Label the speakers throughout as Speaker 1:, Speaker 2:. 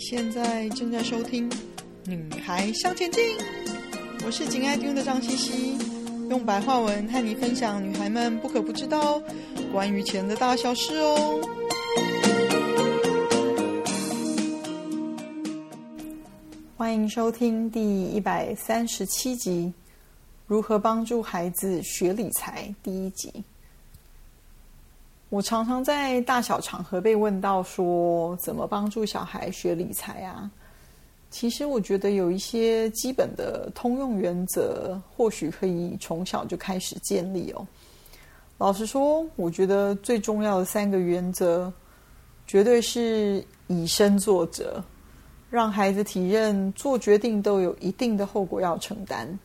Speaker 1: 现在正在收听《女孩向前进》，我是紧爱听的张茜茜，用白话文和你分享女孩们不可不知道关于钱的大小事哦。欢迎收听第一百三十七集《如何帮助孩子学理财》第一集。我常常在大小场合被问到说，怎么帮助小孩学理财啊？其实我觉得有一些基本的通用原则，或许可以从小就开始建立哦。老实说，我觉得最重要的三个原则，绝对是以身作则，让孩子体认做决定都有一定的后果要承担。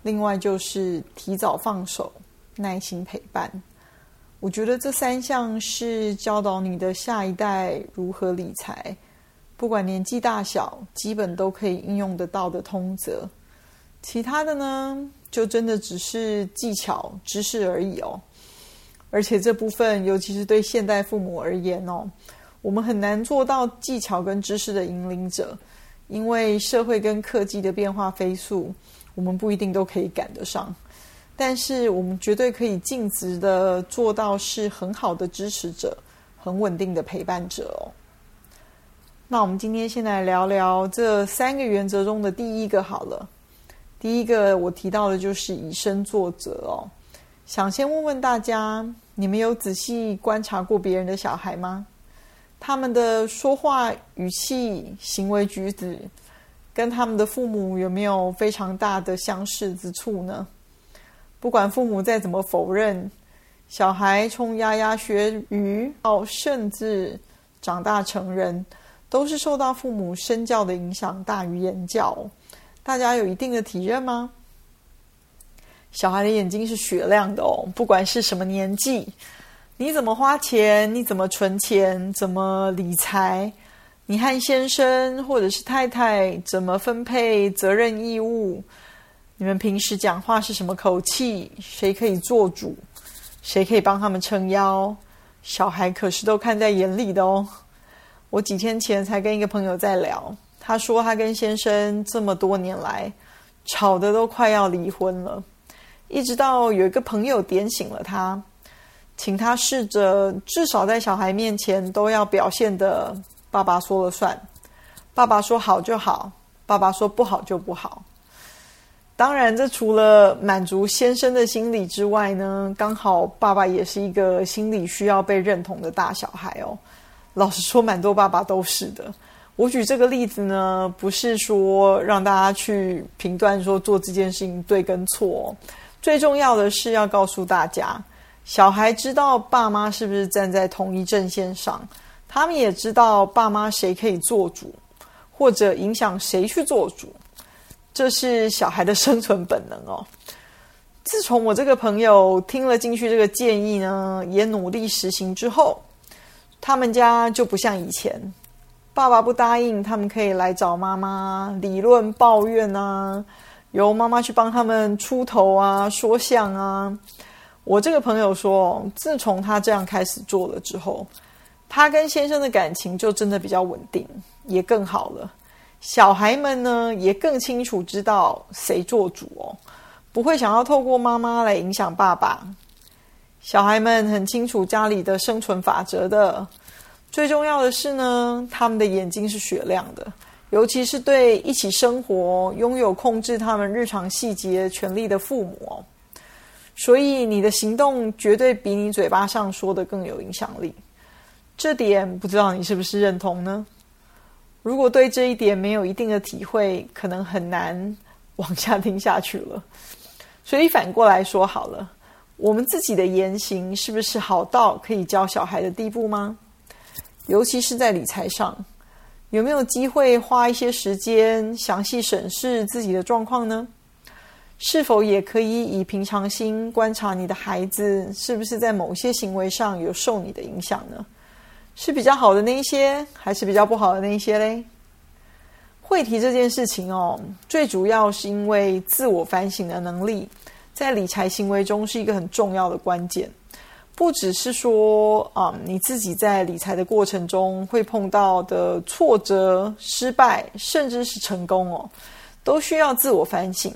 Speaker 1: 另外就是提早放手，耐心陪伴。我觉得这三项是教导你的下一代如何理财，不管年纪大小，基本都可以应用得到的通则。其他的呢，就真的只是技巧、知识而已哦。而且这部分，尤其是对现代父母而言哦，我们很难做到技巧跟知识的引领者，因为社会跟科技的变化飞速，我们不一定都可以赶得上。但是我们绝对可以尽职的做到是很好的支持者，很稳定的陪伴者哦。那我们今天先来聊聊这三个原则中的第一个好了。第一个我提到的就是以身作则哦。想先问问大家，你们有仔细观察过别人的小孩吗？他们的说话语气、行为举止，跟他们的父母有没有非常大的相似之处呢？不管父母再怎么否认，小孩从牙牙学语到甚至长大成人，都是受到父母身教的影响大于言教。大家有一定的体认吗？小孩的眼睛是雪亮的哦，不管是什么年纪，你怎么花钱，你怎么存钱，怎么理财，你和先生或者是太太怎么分配责任义务。你们平时讲话是什么口气？谁可以做主？谁可以帮他们撑腰？小孩可是都看在眼里的哦。我几天前才跟一个朋友在聊，他说他跟先生这么多年来吵得都快要离婚了，一直到有一个朋友点醒了他，请他试着至少在小孩面前都要表现得爸爸说了算，爸爸说好就好，爸爸说不好就不好。当然，这除了满足先生的心理之外呢，刚好爸爸也是一个心理需要被认同的大小孩哦。老实说，蛮多爸爸都是的。我举这个例子呢，不是说让大家去评断说做这件事情对跟错，最重要的是要告诉大家，小孩知道爸妈是不是站在同一阵线上，他们也知道爸妈谁可以做主，或者影响谁去做主。这是小孩的生存本能哦。自从我这个朋友听了进去这个建议呢，也努力实行之后，他们家就不像以前，爸爸不答应，他们可以来找妈妈理论抱怨啊，由妈妈去帮他们出头啊，说项啊。我这个朋友说，自从他这样开始做了之后，他跟先生的感情就真的比较稳定，也更好了。小孩们呢，也更清楚知道谁做主哦，不会想要透过妈妈来影响爸爸。小孩们很清楚家里的生存法则的。最重要的是呢，他们的眼睛是雪亮的，尤其是对一起生活、拥有控制他们日常细节权利的父母哦。所以你的行动绝对比你嘴巴上说的更有影响力。这点不知道你是不是认同呢？如果对这一点没有一定的体会，可能很难往下听下去了。所以反过来说好了，我们自己的言行是不是好到可以教小孩的地步吗？尤其是在理财上，有没有机会花一些时间详细审视自己的状况呢？是否也可以以平常心观察你的孩子是不是在某些行为上有受你的影响呢？是比较好的那一些，还是比较不好的那一些嘞？会提这件事情哦，最主要是因为自我反省的能力，在理财行为中是一个很重要的关键。不只是说啊、你自己在理财的过程中会碰到的挫折、失败，甚至是成功哦，都需要自我反省，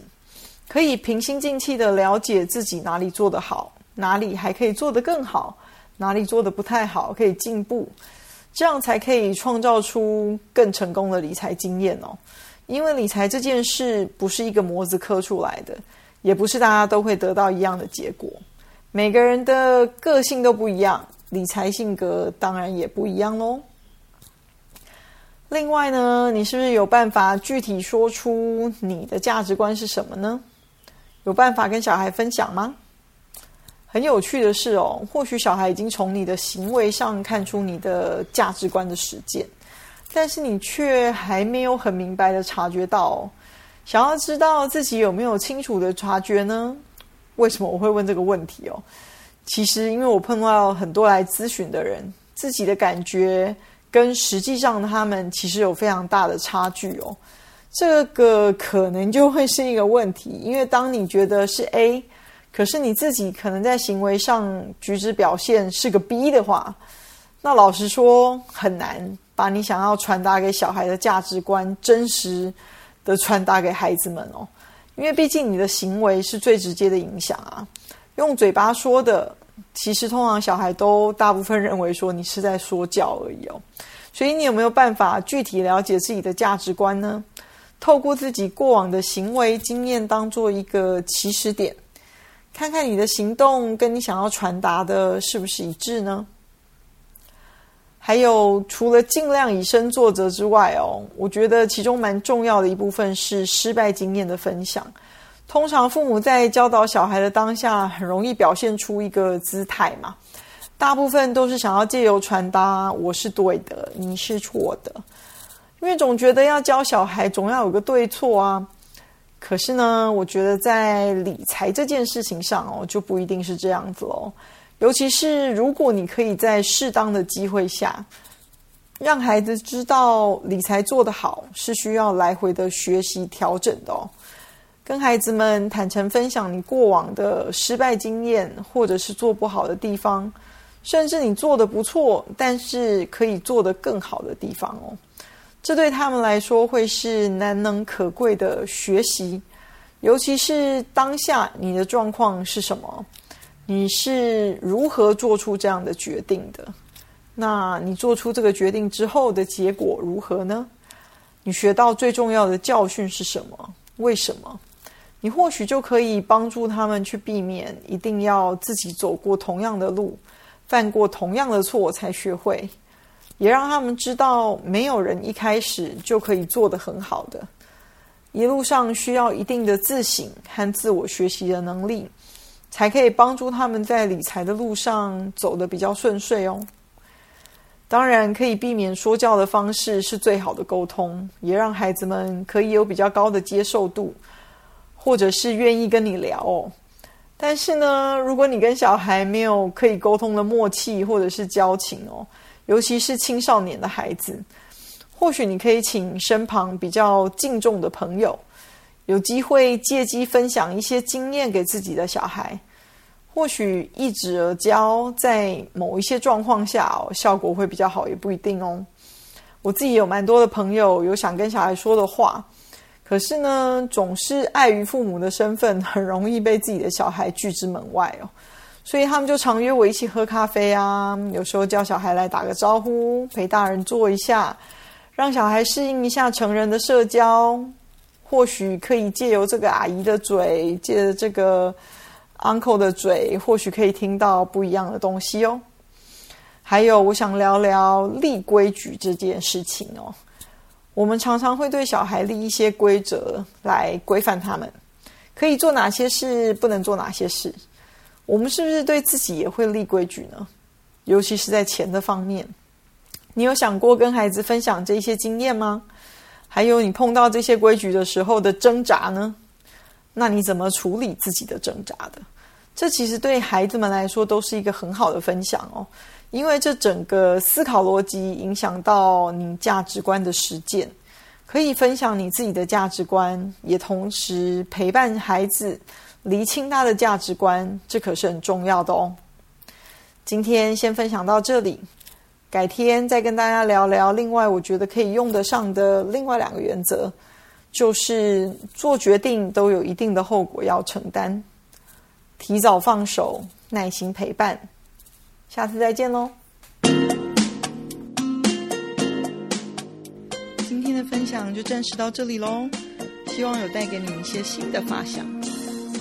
Speaker 1: 可以平心静气的了解自己哪里做得好，哪里还可以做得更好，哪里做得不太好，可以进步，这样才可以创造出更成功的理财经验哦。因为理财这件事不是一个模子刻出来的，也不是大家都会得到一样的结果。每个人的个性都不一样，理财性格当然也不一样喽。另外呢，你是不是有办法具体说出你的价值观是什么呢？有办法跟小孩分享吗？很有趣的是哦，或许小孩已经从你的行为上看出你的价值观的实践，但是你却还没有很明白的察觉到哦。想要知道自己有没有清楚的察觉呢？为什么我会问这个问题哦？其实，因为我碰到很多来咨询的人，自己的感觉跟实际上他们其实有非常大的差距哦。这个可能就会是一个问题，因为当你觉得是 A，可是你自己可能在行为上举止表现是个 B 的话，那老实说很难把你想要传达给小孩的价值观真实的传达给孩子们哦。因为毕竟你的行为是最直接的影响啊，用嘴巴说的，其实通常小孩都大部分认为说你是在说教而已哦。所以你有没有办法具体了解自己的价值观呢？透过自己过往的行为经验当做一个起始点，看看你的行动跟你想要传达的是不是一致呢？还有，除了尽量以身作则之外哦，我觉得其中蛮重要的一部分是失败经验的分享。通常父母在教导小孩的当下，很容易表现出一个姿态嘛，大部分都是想要借由传达“我是对的，你是错的”，因为总觉得要教小孩总要有个对错啊。可是呢，我觉得在理财这件事情上哦，就不一定是这样子喽。尤其是如果你可以在适当的机会下，让孩子知道理财做得好是需要来回的学习调整的哦。跟孩子们坦诚分享你过往的失败经验，或者是做不好的地方，甚至你做得不错，但是可以做得更好的地方哦。这对他们来说会是难能可贵的学习，尤其是当下你的状况是什么？你是如何做出这样的决定的？那你做出这个决定之后的结果如何呢？你学到最重要的教训是什么？为什么？你或许就可以帮助他们去避免一定要自己走过同样的路，犯过同样的错才学会，也让他们知道没有人一开始就可以做得很好的，一路上需要一定的自省和自我学习的能力。才可以帮助他们在理财的路上走得比较顺遂哦。当然，可以避免说教的方式是最好的沟通，也让孩子们可以有比较高的接受度，或者是愿意跟你聊哦。但是呢，如果你跟小孩没有可以沟通的默契或者是交情哦，尤其是青少年的孩子，或许你可以请身旁比较敬重的朋友。有机会借机分享一些经验给自己的小孩，或许一指而教，在某一些状况下，效果会比较好，也不一定哦。我自己有蛮多的朋友有想跟小孩说的话，可是呢，总是碍于父母的身份，很容易被自己的小孩拒之门外哦。所以他们就常约我一起喝咖啡啊，有时候叫小孩来打个招呼，陪大人坐一下，让小孩适应一下成人的社交。或许可以借由这个阿姨的嘴，借着这个 uncle 的嘴，或许可以听到不一样的东西哦。还有，我想聊聊立规矩这件事情哦。我们常常会对小孩立一些规则来规范他们，可以做哪些事，不能做哪些事。我们是不是对自己也会立规矩呢？尤其是在钱的方面，你有想过跟孩子分享这些经验吗？还有你碰到这些规矩的时候的挣扎呢？那你怎么处理自己的挣扎的？这其实对孩子们来说都是一个很好的分享哦，因为这整个思考逻辑影响到你价值观的实践，可以分享你自己的价值观，也同时陪伴孩子厘清他的价值观，这可是很重要的哦。今天先分享到这里，改天再跟大家聊聊。另外，我觉得可以用得上的另外两个原则，就是做决定都有一定的后果要承担，提早放手，耐心陪伴。下次再见喽！今天的分享就暂时到这里喽，希望有带给你一些新的发想。